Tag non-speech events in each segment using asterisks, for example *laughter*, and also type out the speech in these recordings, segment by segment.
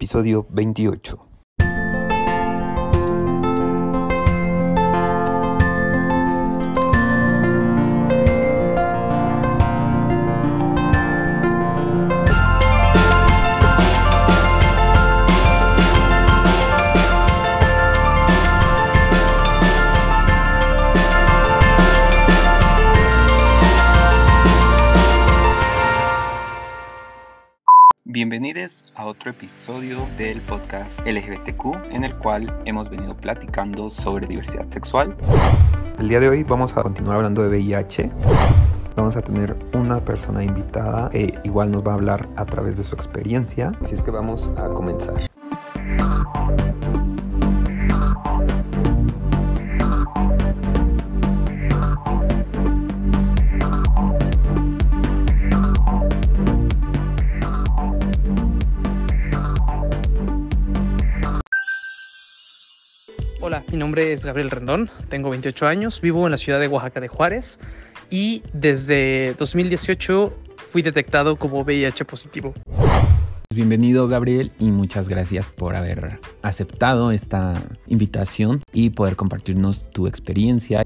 episodio 28. Bienvenidos a otro episodio del podcast LGBTQ en el cual hemos venido platicando sobre diversidad sexual. El día de hoy vamos a continuar hablando de VIH. Vamos a tener una persona invitada que igual nos va a hablar a través de su experiencia. Así es que vamos a comenzar. Nombre es Gabriel Rendón, tengo 28 años, vivo en la ciudad de Oaxaca de Juárez y desde 2018 fui detectado como VIH positivo. Bienvenido Gabriel y muchas gracias por haber aceptado esta invitación y poder compartirnos tu experiencia.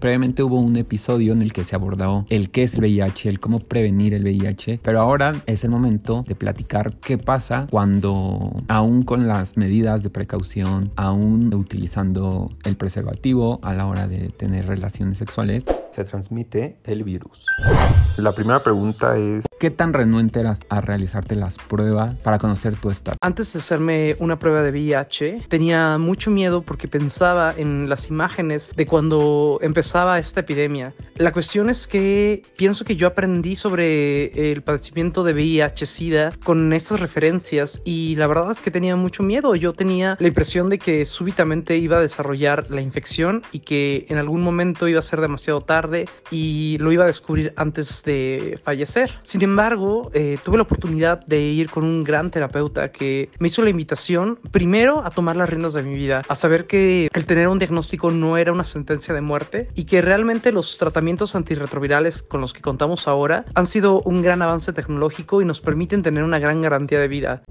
Previamente hubo un episodio en el que se abordó el qué es el VIH, el cómo prevenir el VIH, pero ahora es el momento de platicar qué pasa cuando aún con las medidas de precaución, aún utilizando el preservativo a la hora de tener relaciones sexuales, se transmite el virus. La primera pregunta es, ¿qué tan renuente eras a realizarte las pruebas para conocer tu estado? Antes de hacerme una prueba de VIH, tenía mucho miedo porque pensaba en las imágenes de cuando empezaba esta epidemia. La cuestión es que pienso que yo aprendí sobre el padecimiento de VIH-Sida con estas referencias y la verdad es que tenía mucho miedo. Yo tenía la impresión de que súbitamente iba a desarrollar la infección y que en algún momento iba a ser demasiado tarde y lo iba a descubrir antes de fallecer. Sin embargo, eh, tuve la oportunidad de ir con un gran terapeuta que me hizo la invitación primero a tomar las riendas de mi vida, a saber que el tener un diagnóstico no era una sentencia de muerte y que realmente los tratamientos antirretrovirales con los que contamos ahora han sido un gran avance tecnológico y nos permiten tener una gran garantía de vida.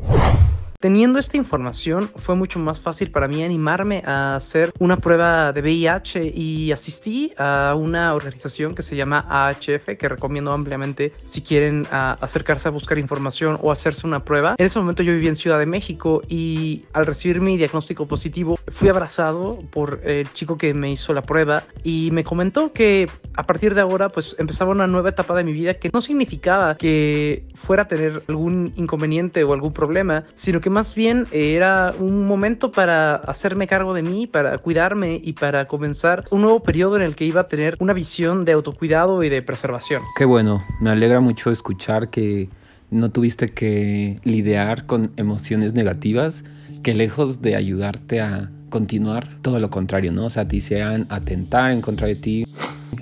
Teniendo esta información fue mucho más fácil para mí animarme a hacer una prueba de VIH y asistí a una organización que se llama AHF que recomiendo ampliamente si quieren uh, acercarse a buscar información o hacerse una prueba. En ese momento yo vivía en Ciudad de México y al recibir mi diagnóstico positivo fui abrazado por el chico que me hizo la prueba y me comentó que a partir de ahora pues empezaba una nueva etapa de mi vida que no significaba que fuera a tener algún inconveniente o algún problema, sino que más bien era un momento para hacerme cargo de mí, para cuidarme y para comenzar un nuevo periodo en el que iba a tener una visión de autocuidado y de preservación. Qué bueno, me alegra mucho escuchar que no tuviste que lidiar con emociones negativas, que lejos de ayudarte a continuar, todo lo contrario, ¿no? O sea, te hicieran atentar en contra de ti.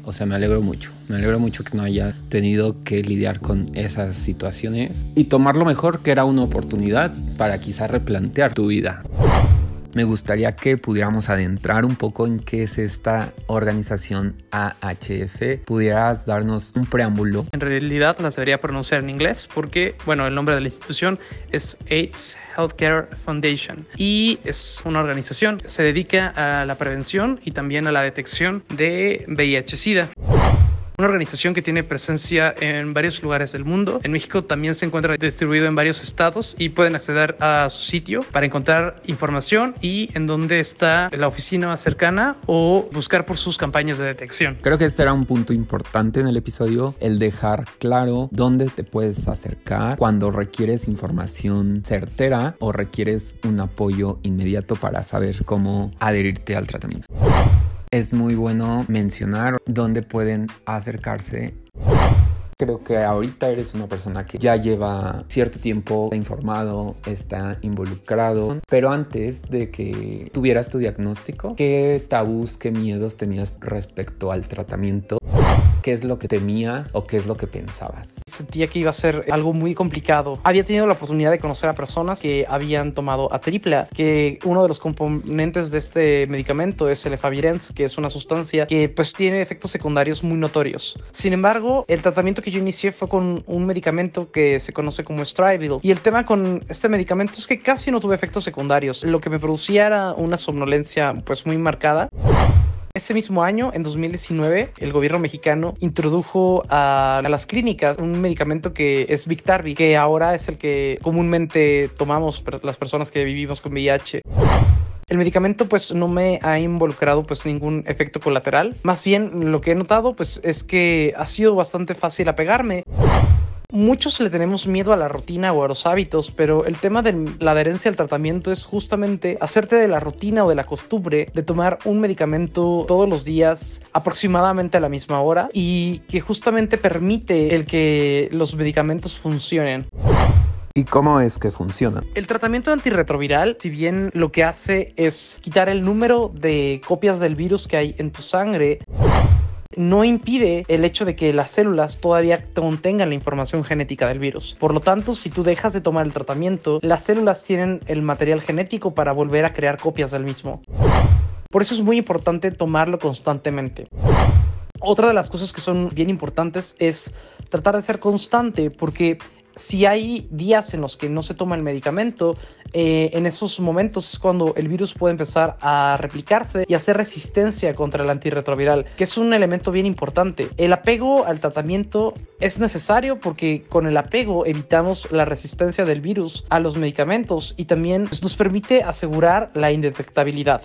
O sea, me alegro mucho. Me alegro mucho que no haya tenido que lidiar con esas situaciones y tomar lo mejor, que era una oportunidad para quizá replantear tu vida. Me gustaría que pudiéramos adentrar un poco en qué es esta organización AHF. ¿Pudieras darnos un preámbulo? En realidad las debería pronunciar en inglés porque, bueno, el nombre de la institución es AIDS Healthcare Foundation y es una organización que se dedica a la prevención y también a la detección de VIH-Sida una organización que tiene presencia en varios lugares del mundo. En México también se encuentra distribuido en varios estados y pueden acceder a su sitio para encontrar información y en dónde está la oficina más cercana o buscar por sus campañas de detección. Creo que este era un punto importante en el episodio, el dejar claro dónde te puedes acercar cuando requieres información certera o requieres un apoyo inmediato para saber cómo adherirte al tratamiento es muy bueno mencionar dónde pueden acercarse. Creo que ahorita eres una persona que ya lleva cierto tiempo informado, está involucrado, pero antes de que tuvieras tu diagnóstico, ¿qué tabús, qué miedos tenías respecto al tratamiento? ¿Qué es lo que temías o qué es lo que pensabas? Sentía que iba a ser algo muy complicado. Había tenido la oportunidad de conocer a personas que habían tomado a tripla, que uno de los componentes de este medicamento es el efavirenz, que es una sustancia que pues tiene efectos secundarios muy notorios. Sin embargo, el tratamiento que yo inicié fue con un medicamento que se conoce como Strivil. Y el tema con este medicamento es que casi no tuve efectos secundarios. Lo que me producía era una somnolencia pues muy marcada. Ese mismo año, en 2019, el gobierno mexicano introdujo a, las clínicas un medicamento que es Victarvi, que ahora es el que comúnmente tomamos las personas que vivimos con VIH. El medicamento pues no me ha involucrado pues ningún efecto colateral. Más bien lo que he notado pues es que ha sido bastante fácil apegarme. Muchos le tenemos miedo a la rutina o a los hábitos, pero el tema de la adherencia al tratamiento es justamente hacerte de la rutina o de la costumbre de tomar un medicamento todos los días aproximadamente a la misma hora y que justamente permite el que los medicamentos funcionen. ¿Y cómo es que funciona? El tratamiento antirretroviral, si bien lo que hace es quitar el número de copias del virus que hay en tu sangre, no impide el hecho de que las células todavía contengan la información genética del virus. Por lo tanto, si tú dejas de tomar el tratamiento, las células tienen el material genético para volver a crear copias del mismo. Por eso es muy importante tomarlo constantemente. Otra de las cosas que son bien importantes es tratar de ser constante porque si hay días en los que no se toma el medicamento, eh, en esos momentos es cuando el virus puede empezar a replicarse y hacer resistencia contra el antirretroviral, que es un elemento bien importante. El apego al tratamiento es necesario porque con el apego evitamos la resistencia del virus a los medicamentos y también pues, nos permite asegurar la indetectabilidad.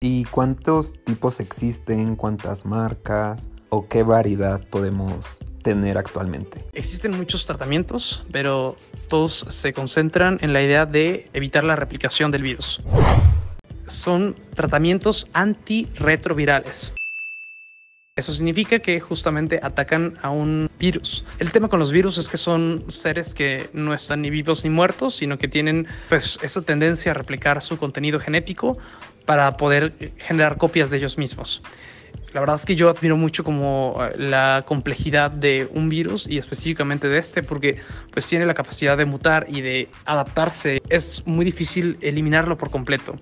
¿Y cuántos tipos existen? ¿Cuántas marcas? ¿O qué variedad podemos tener actualmente? Existen muchos tratamientos, pero todos se concentran en la idea de evitar la replicación del virus. Son tratamientos antirretrovirales. Eso significa que justamente atacan a un virus. El tema con los virus es que son seres que no están ni vivos ni muertos, sino que tienen pues esa tendencia a replicar su contenido genético para poder generar copias de ellos mismos. La verdad es que yo admiro mucho como eh, la complejidad de un virus y específicamente de este porque pues tiene la capacidad de mutar y de adaptarse. Es muy difícil eliminarlo por completo.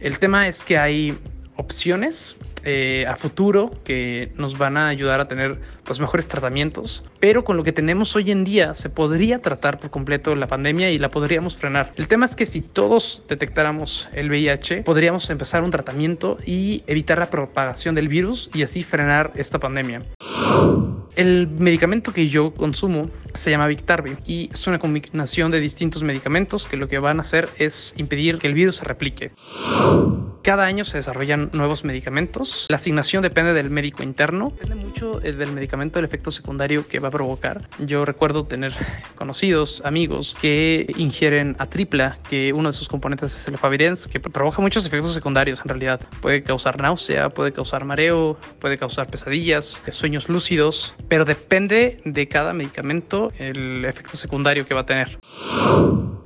El tema es que hay opciones eh, a futuro que nos van a ayudar a tener pues mejores tratamientos, pero con lo que tenemos hoy en día se podría tratar por completo la pandemia y la podríamos frenar. El tema es que si todos detectáramos el VIH, podríamos empezar un tratamiento y evitar la propagación del virus y así frenar esta pandemia. El medicamento que yo consumo se llama Victarvi y es una combinación de distintos medicamentos que lo que van a hacer es impedir que el virus se replique. Cada año se desarrollan nuevos medicamentos. La asignación depende del médico interno. Depende mucho eh, del medicamento, el efecto secundario que va a provocar. Yo recuerdo tener conocidos, amigos que ingieren a tripla, que uno de sus componentes es el efavirenz, que provoca muchos efectos secundarios en realidad. Puede causar náusea, puede causar mareo, puede causar pesadillas, sueños lúcidos, pero depende de cada medicamento el efecto secundario que va a tener.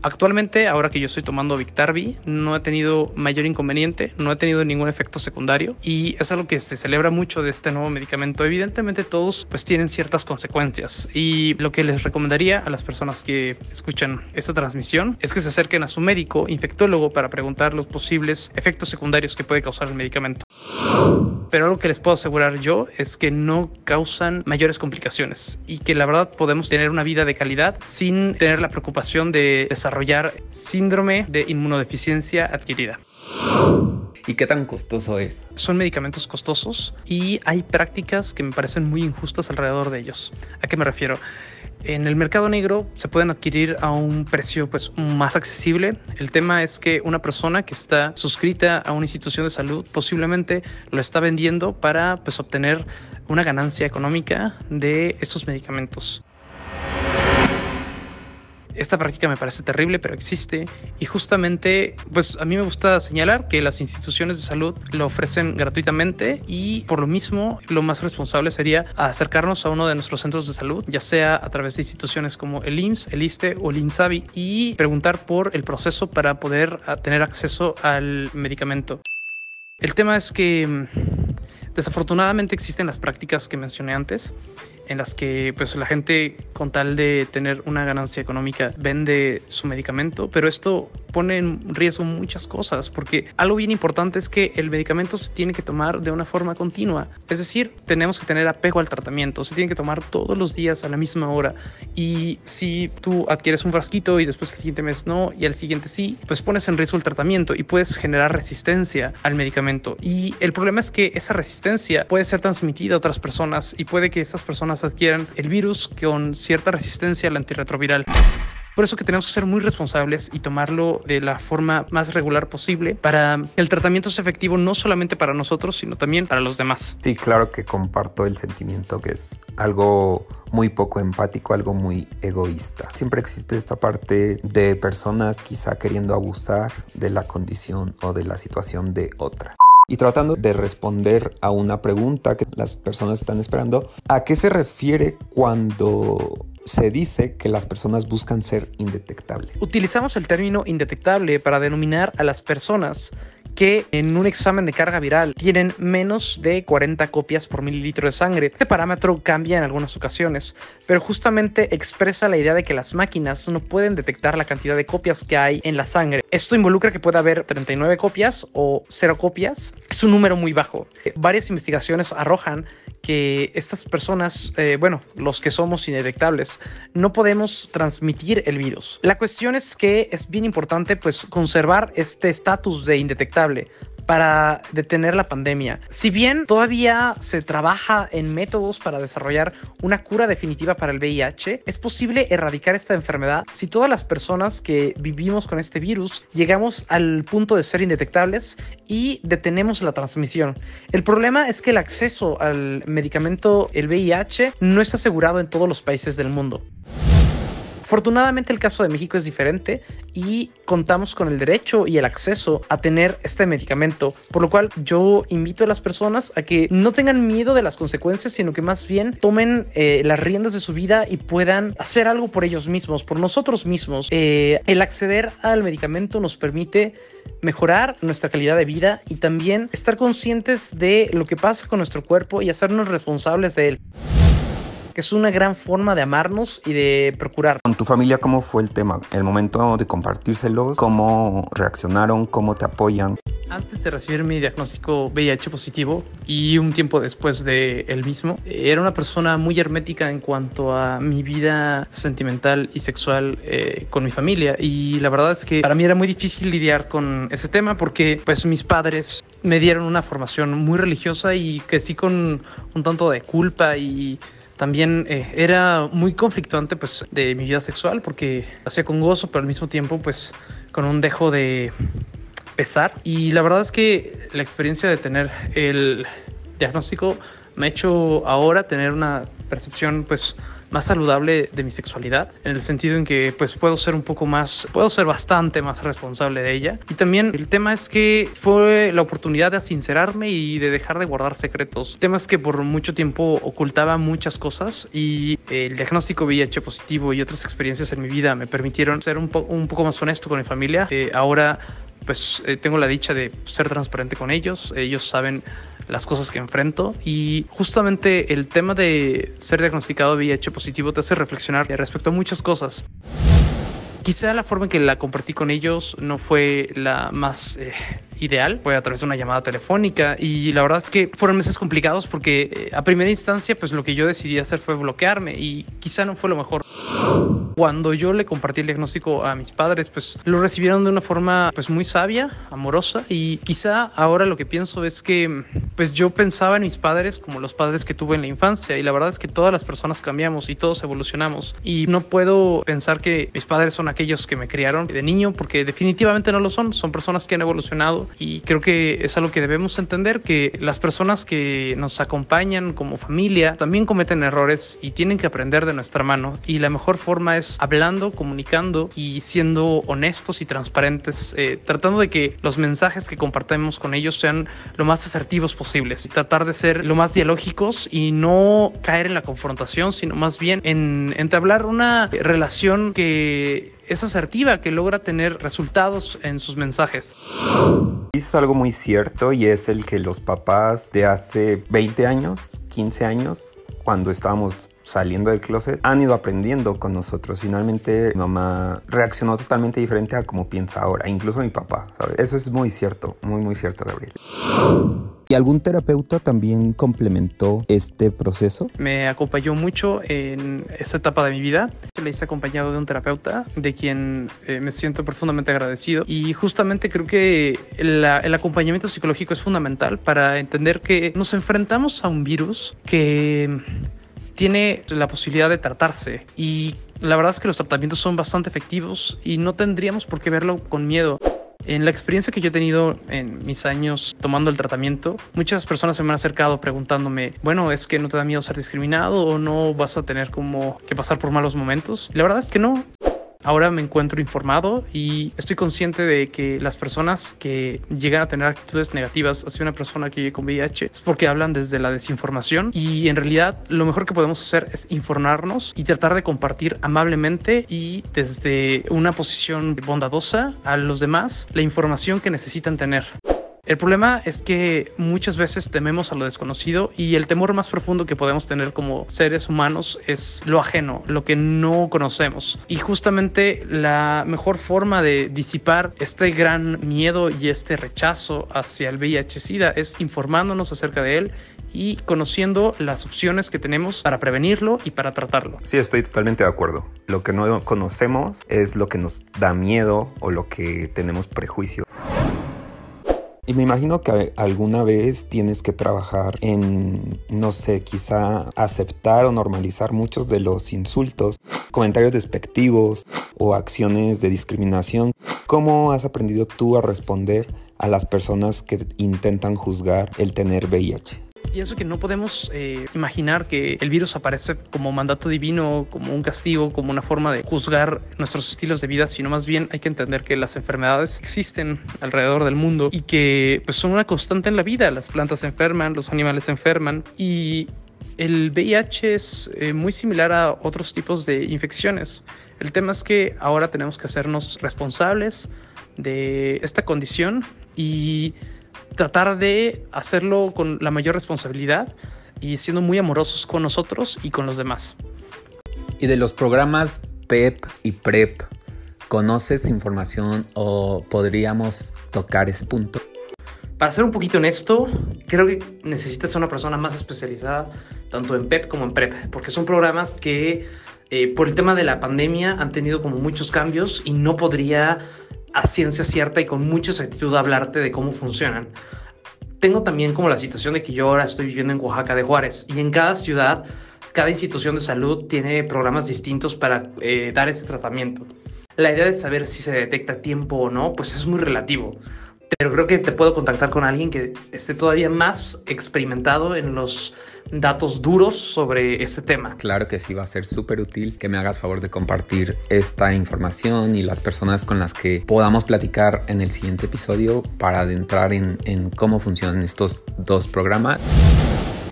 Actualmente, ahora que yo estoy tomando Victarvi, no he tenido mayor inconveniente, no he tenido ningún efecto secundario y es algo que se celebra mucho de este nuevo medicamento. Evidentemente todos pues tienen ciertas consecuencias y lo que les recomendaría a las personas que escuchan esta transmisión es que se acerquen a su médico infectólogo para preguntar los posibles efectos secundarios que puede causar el medicamento. Pero algo que les puedo asegurar yo es que no causan mayores complicaciones y que la verdad podemos tener una vida de calidad sin tener la preocupación de desarrollar desarrollar síndrome de inmunodeficiencia adquirida. ¿Y qué tan costoso es? Son medicamentos costosos y hay prácticas que me parecen muy injustas alrededor de ellos. ¿A qué me refiero? En el mercado negro se pueden adquirir a un precio pues más accesible. El tema es que una persona que está suscrita a una institución de salud posiblemente lo está vendiendo para pues obtener una ganancia económica de estos medicamentos. Esta práctica me parece terrible, pero existe. Y justamente, pues a mí me gusta señalar que las instituciones de salud lo ofrecen gratuitamente y por lo mismo lo más responsable sería acercarnos a uno de nuestros centros de salud, ya sea a través de instituciones como el IMSS, el ISTE o el INSABI y preguntar por el proceso para poder tener acceso al medicamento. El tema es que Desafortunadamente existen las prácticas que mencioné antes en las que pues la gente con tal de tener una ganancia económica vende su medicamento, pero esto pone en riesgo muchas cosas porque algo bien importante es que el medicamento se tiene que tomar de una forma continua, es decir, tenemos que tener apego al tratamiento, se tiene que tomar todos los días a la misma hora. Y si tú adquieres un frasquito y después el siguiente mes no y al siguiente sí, pues pones en riesgo el tratamiento y puedes generar resistencia al medicamento. Y el problema es que esa resistencia puede ser transmitida a otras personas y puede que estas personas adquieran el virus con cierta resistencia al antirretroviral. Por eso que tenemos que ser muy responsables y tomarlo de la forma más regular posible para que el tratamiento sea efectivo no solamente para nosotros, sino también para los demás. Sí, claro que comparto el sentimiento que es algo muy poco empático, algo muy egoísta. Siempre existe esta parte de personas quizá queriendo abusar de la condición o de la situación de otra y tratando de responder a una pregunta que las personas están esperando. ¿A qué se refiere cuando se dice que las personas buscan ser indetectables? Utilizamos el término indetectable para denominar a las personas que en un examen de carga viral tienen menos de 40 copias por mililitro de sangre. Este parámetro cambia en algunas ocasiones, pero justamente expresa la idea de que las máquinas no pueden detectar la cantidad de copias que hay en la sangre. Esto involucra que puede haber 39 copias o 0 copias. Es un número muy bajo. Varias investigaciones arrojan que estas personas, eh, bueno, los que somos indetectables, no podemos transmitir el virus. La cuestión es que es bien importante pues conservar este estatus de indetectable para detener la pandemia. Si bien todavía se trabaja en métodos para desarrollar una cura definitiva para el VIH, es posible erradicar esta enfermedad si todas las personas que vivimos con este virus llegamos al punto de ser indetectables y detenemos la transmisión. El problema es que el acceso al medicamento, el VIH, no está asegurado en todos los países del mundo. Afortunadamente el caso de México es diferente y contamos con el derecho y el acceso a tener este medicamento, por lo cual yo invito a las personas a que no tengan miedo de las consecuencias, sino que más bien tomen eh, las riendas de su vida y puedan hacer algo por ellos mismos, por nosotros mismos. Eh, el acceder al medicamento nos permite mejorar nuestra calidad de vida y también estar conscientes de lo que pasa con nuestro cuerpo y hacernos responsables de él que es una gran forma de amarnos y de procurar. ¿Con tu familia cómo fue el tema? El momento de compartírselos, ¿cómo reaccionaron? ¿Cómo te apoyan? Antes de recibir mi diagnóstico VIH positivo y un tiempo después de el mismo, era una persona muy hermética en cuanto a mi vida sentimental y sexual eh, con mi familia y la verdad es que para mí era muy difícil lidiar con ese tema porque pues mis padres me dieron una formación muy religiosa y que sí con un tanto de culpa y también eh, era muy conflictuante pues de mi vida sexual porque hacía con gozo, pero al mismo tiempo pues con un dejo de pesar. Y la verdad es que la experiencia de tener el diagnóstico me ha hecho ahora tener una percepción pues más saludable de mi sexualidad, en el sentido en que pues puedo ser un poco más, puedo ser bastante más responsable de ella. Y también el tema es que fue la oportunidad de sincerarme y de dejar de guardar secretos. Temas que por mucho tiempo ocultaba muchas cosas y el diagnóstico VIH positivo y otras experiencias en mi vida me permitieron ser un, un poco más honesto con mi familia. Eh, ahora pues eh, tengo la dicha de ser transparente con ellos. Ellos saben las cosas que enfrento y justamente el tema de ser diagnosticado VIH positivo te hace reflexionar respecto a muchas cosas. Quizá la forma en que la compartí con ellos no fue la más eh, ideal, fue a través de una llamada telefónica y la verdad es que fueron meses complicados porque eh, a primera instancia pues lo que yo decidí hacer fue bloquearme y quizá no fue lo mejor. Cuando yo le compartí el diagnóstico a mis padres pues lo recibieron de una forma pues muy sabia, amorosa y quizá ahora lo que pienso es que pues yo pensaba en mis padres como los padres que tuve en la infancia y la verdad es que todas las personas cambiamos y todos evolucionamos y no puedo pensar que mis padres son aquellos que me criaron de niño porque definitivamente no lo son, son personas que han evolucionado y creo que es algo que debemos entender, que las personas que nos acompañan como familia también cometen errores y tienen que aprender de nuestra mano. Y la mejor forma es hablando, comunicando y siendo honestos y transparentes, eh, tratando de que los mensajes que compartamos con ellos sean lo más asertivos posibles. Tratar de ser lo más dialógicos y no caer en la confrontación, sino más bien en entablar una relación que es asertiva, que logra tener resultados en sus mensajes. Es algo muy cierto y es el que los papás de hace 20 años, 15 años, cuando estábamos saliendo del closet, han ido aprendiendo con nosotros. Finalmente, mamá reaccionó totalmente diferente a como piensa ahora, incluso mi papá. Eso es muy cierto, muy, muy cierto, Gabriel. ¿Y algún terapeuta también complementó este proceso? Me acompañó mucho en esta etapa de mi vida. Le hice acompañado de un terapeuta de quien eh, me siento profundamente agradecido. Y justamente creo que el acompañamiento psicológico es fundamental para entender que nos enfrentamos a un virus que tiene la posibilidad de tratarse y la verdad es que los tratamientos son bastante efectivos y no tendríamos por qué verlo con miedo. En la experiencia que yo he tenido en mis años tomando el tratamiento, muchas personas se me han acercado preguntándome, bueno, ¿es que no te da miedo ser discriminado o no vas a tener como que pasar por malos momentos? la verdad es que no. Ahora me encuentro informado y estoy consciente de que las personas que llegan a tener actitudes negativas hacia una persona que vive con VIH es porque hablan desde la desinformación y en realidad lo mejor que podemos hacer es informarnos y tratar de compartir amablemente y desde una posición bondadosa a los demás la información que necesitan tener. El problema es que muchas veces tememos a lo desconocido y el temor más profundo que podemos tener como seres humanos es lo ajeno, lo que no conocemos. Y justamente la mejor forma de disipar este gran miedo y este rechazo hacia el VIH-Sida es informándonos acerca de él y conociendo las opciones que tenemos para prevenirlo y para tratarlo. Sí, estoy totalmente de acuerdo. Lo que no conocemos es lo que nos da miedo o lo que tenemos prejuicio. Y me imagino que alguna vez tienes que trabajar en, no sé, quizá aceptar o normalizar muchos de los insultos, comentarios despectivos o acciones de discriminación. ¿Cómo has aprendido tú a responder a las personas que intentan juzgar el tener VIH? Pienso que no podemos eh, imaginar que el virus aparece como mandato divino, como un castigo, como una forma de juzgar nuestros estilos de vida, sino más bien hay que entender que las enfermedades existen alrededor del mundo y que pues, son una constante en la vida. Las plantas se enferman, los animales se enferman y el VIH es eh, muy similar a otros tipos de infecciones. El tema es que ahora tenemos que hacernos responsables de esta condición y tratar de hacerlo con la mayor responsabilidad y siendo muy amorosos con nosotros y con los demás. Y de los programas PEP y PREP, ¿conoces información o podríamos tocar ese punto? Para ser un poquito honesto, creo que necesitas una persona más especializada tanto en PEP como en PREP, porque son programas que eh, por el tema de la pandemia han tenido como muchos cambios y no podría a ciencia cierta y con mucha exactitud hablarte de cómo funcionan. Tengo también como la situación de que yo ahora estoy viviendo en Oaxaca de Juárez y en cada ciudad, cada institución de salud tiene programas distintos para eh, dar ese tratamiento. La idea de saber si se detecta a tiempo o no, pues es muy relativo. Pero creo que te puedo contactar con alguien que esté todavía más experimentado en los datos duros sobre este tema. Claro que sí, va a ser súper útil que me hagas favor de compartir esta información y las personas con las que podamos platicar en el siguiente episodio para adentrar en, en cómo funcionan estos dos programas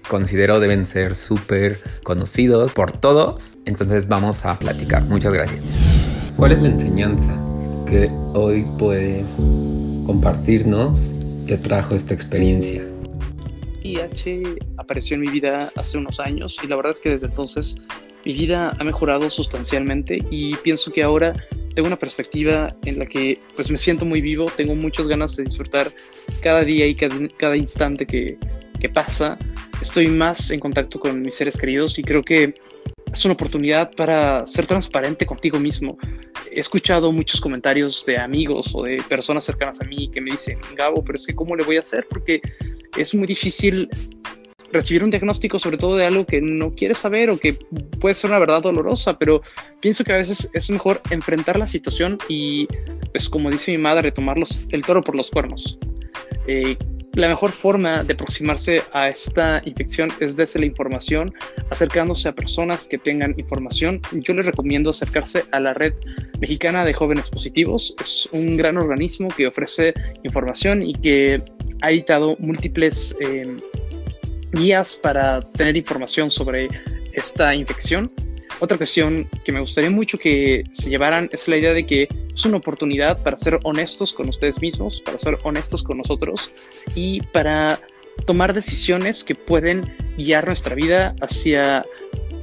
considero deben ser súper conocidos por todos. Entonces vamos a platicar. Muchas gracias. ¿Cuál es la enseñanza que hoy puedes compartirnos que trajo esta experiencia? VIH apareció en mi vida hace unos años y la verdad es que desde entonces mi vida ha mejorado sustancialmente y pienso que ahora tengo una perspectiva en la que pues me siento muy vivo, tengo muchas ganas de disfrutar cada día y cada, instante que, que pasa, estoy más en contacto con mis seres queridos y creo que es una oportunidad para ser transparente contigo mismo. He escuchado muchos comentarios de amigos o de personas cercanas a mí que me dicen, Gabo, pero es que ¿cómo le voy a hacer? Porque es muy difícil recibir un diagnóstico sobre todo de algo que no quieres saber o que puede ser una verdad dolorosa, pero pienso que a veces es mejor enfrentar la situación y, pues como dice mi madre, tomar el toro por los cuernos. Eh, la mejor forma de aproximarse a esta infección es desde la información, acercándose a personas que tengan información. Yo les recomiendo acercarse a la Red Mexicana de Jóvenes Positivos. Es un gran organismo que ofrece información y que ha editado múltiples eh, guías para tener información sobre esta infección. Otra cuestión que me gustaría mucho que se llevaran es la idea de que es una oportunidad para ser honestos con ustedes mismos, para ser honestos con nosotros y para tomar decisiones que pueden guiar nuestra vida hacia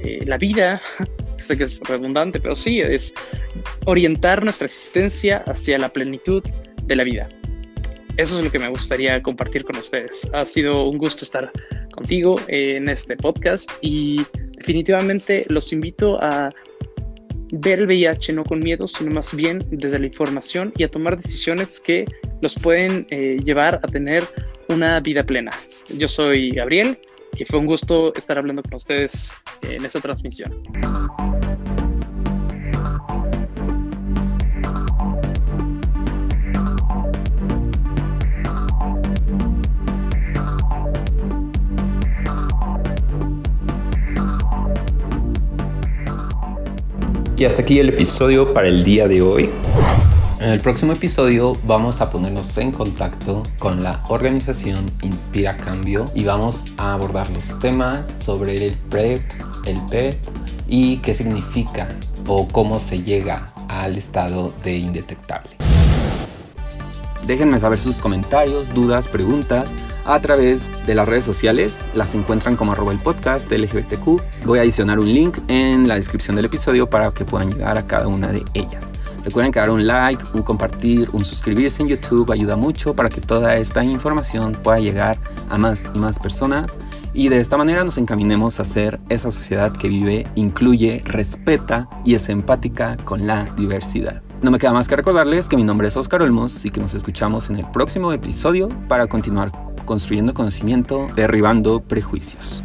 eh, la vida. *laughs* sé que es redundante, pero sí, es orientar nuestra existencia hacia la plenitud de la vida. Eso es lo que me gustaría compartir con ustedes. Ha sido un gusto estar contigo en este podcast y definitivamente los invito a ver el VIH no con miedo, sino más bien desde la información y a tomar decisiones que los pueden eh, llevar a tener una vida plena. Yo soy Gabriel y fue un gusto estar hablando con ustedes en esta transmisión. Y hasta aquí el episodio para el día de hoy. En el próximo episodio vamos a ponernos en contacto con la organización Inspira Cambio y vamos a abordar los temas sobre el PrEP, el PEP y qué significa o cómo se llega al estado de indetectable. Déjenme saber sus comentarios, dudas, preguntas a través de las redes sociales. Las encuentran como arroba el podcast LGBTQ. Voy a adicionar un link en la descripción del episodio para que puedan llegar a cada una de ellas. Recuerden que dar un like, un compartir, un suscribirse en YouTube ayuda mucho para que toda esta información pueda llegar a más y más personas y de esta manera nos encaminemos a ser esa sociedad que vive, incluye, respeta y es empática con la diversidad. No me queda más que recordarles que mi nombre es Oscar Olmos y que nos escuchamos en el próximo episodio para continuar construyendo conocimiento, derribando prejuicios.